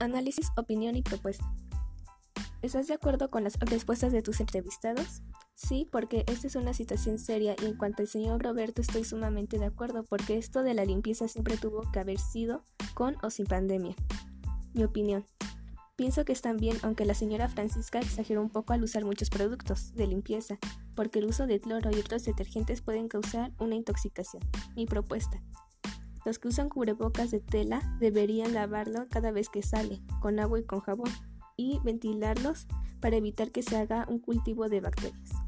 Análisis, opinión y propuesta. ¿Estás de acuerdo con las respuestas de tus entrevistados? Sí, porque esta es una situación seria y en cuanto al señor Roberto estoy sumamente de acuerdo porque esto de la limpieza siempre tuvo que haber sido con o sin pandemia. Mi opinión. Pienso que están bien, aunque la señora Francisca exageró un poco al usar muchos productos de limpieza, porque el uso de cloro y otros detergentes pueden causar una intoxicación. Mi propuesta. Los que usan cubrebocas de tela deberían lavarlo cada vez que sale, con agua y con jabón, y ventilarlos para evitar que se haga un cultivo de bacterias.